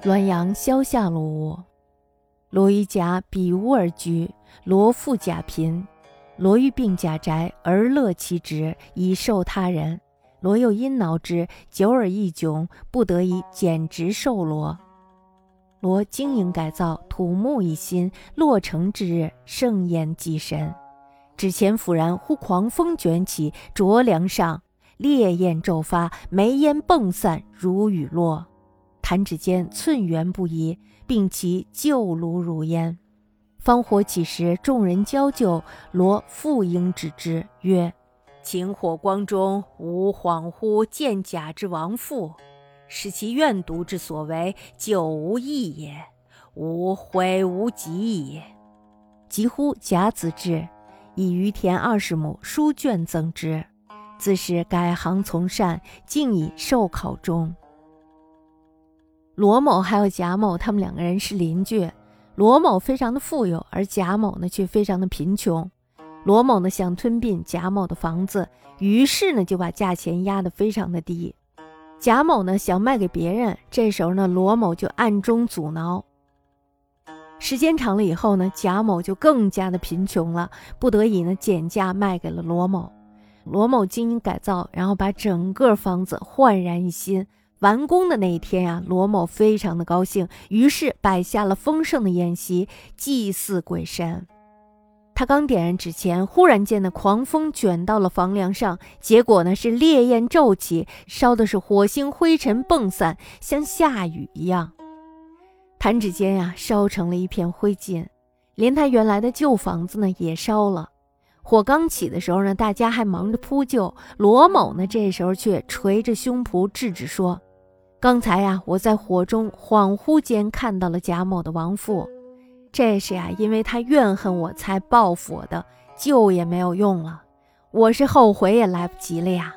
滦阳萧下罗屋，罗于甲比屋而居。罗富甲贫，罗欲病甲宅而乐其职，以授他人。罗又因恼之，久而益窘，不得已减职授罗。罗经营改造，土木一新，落成之日，盛宴祭神。纸钱甫然，忽狂风卷起，浊梁上烈焰骤发，煤烟迸散，如雨落。弹指间，寸圆不移，并其旧炉如烟。方火起时，众人交救，罗复应止之，曰：“秦火光中，吾恍惚见甲之亡父，使其怨毒之所为，久无益也，吾悔无及矣。”即呼甲子至，以于田二十亩，书卷赠之。自是改行从善，竟以寿考中。罗某还有贾某，他们两个人是邻居。罗某非常的富有，而贾某呢却非常的贫穷。罗某呢想吞并贾某的房子，于是呢就把价钱压得非常的低。贾某呢想卖给别人，这时候呢罗某就暗中阻挠。时间长了以后呢，贾某就更加的贫穷了，不得已呢减价卖给了罗某。罗某经营改造，然后把整个房子焕然一新。完工的那一天呀，罗某非常的高兴，于是摆下了丰盛的宴席，祭祀鬼神。他刚点燃纸钱，忽然间的，狂风卷到了房梁上，结果呢是烈焰骤起，烧的是火星灰尘迸散，像下雨一样。弹指间呀，烧成了一片灰烬，连他原来的旧房子呢也烧了。火刚起的时候呢，大家还忙着扑救，罗某呢这时候却捶着胸脯制止说。刚才呀，我在火中恍惚间看到了贾某的亡父，这是呀，因为他怨恨我才报复我的，救也没有用了，我是后悔也来不及了呀。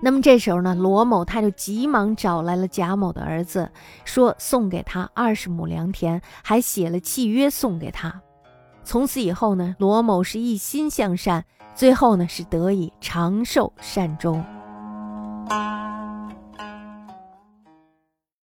那么这时候呢，罗某他就急忙找来了贾某的儿子，说送给他二十亩良田，还写了契约送给他。从此以后呢，罗某是一心向善，最后呢是得以长寿善终。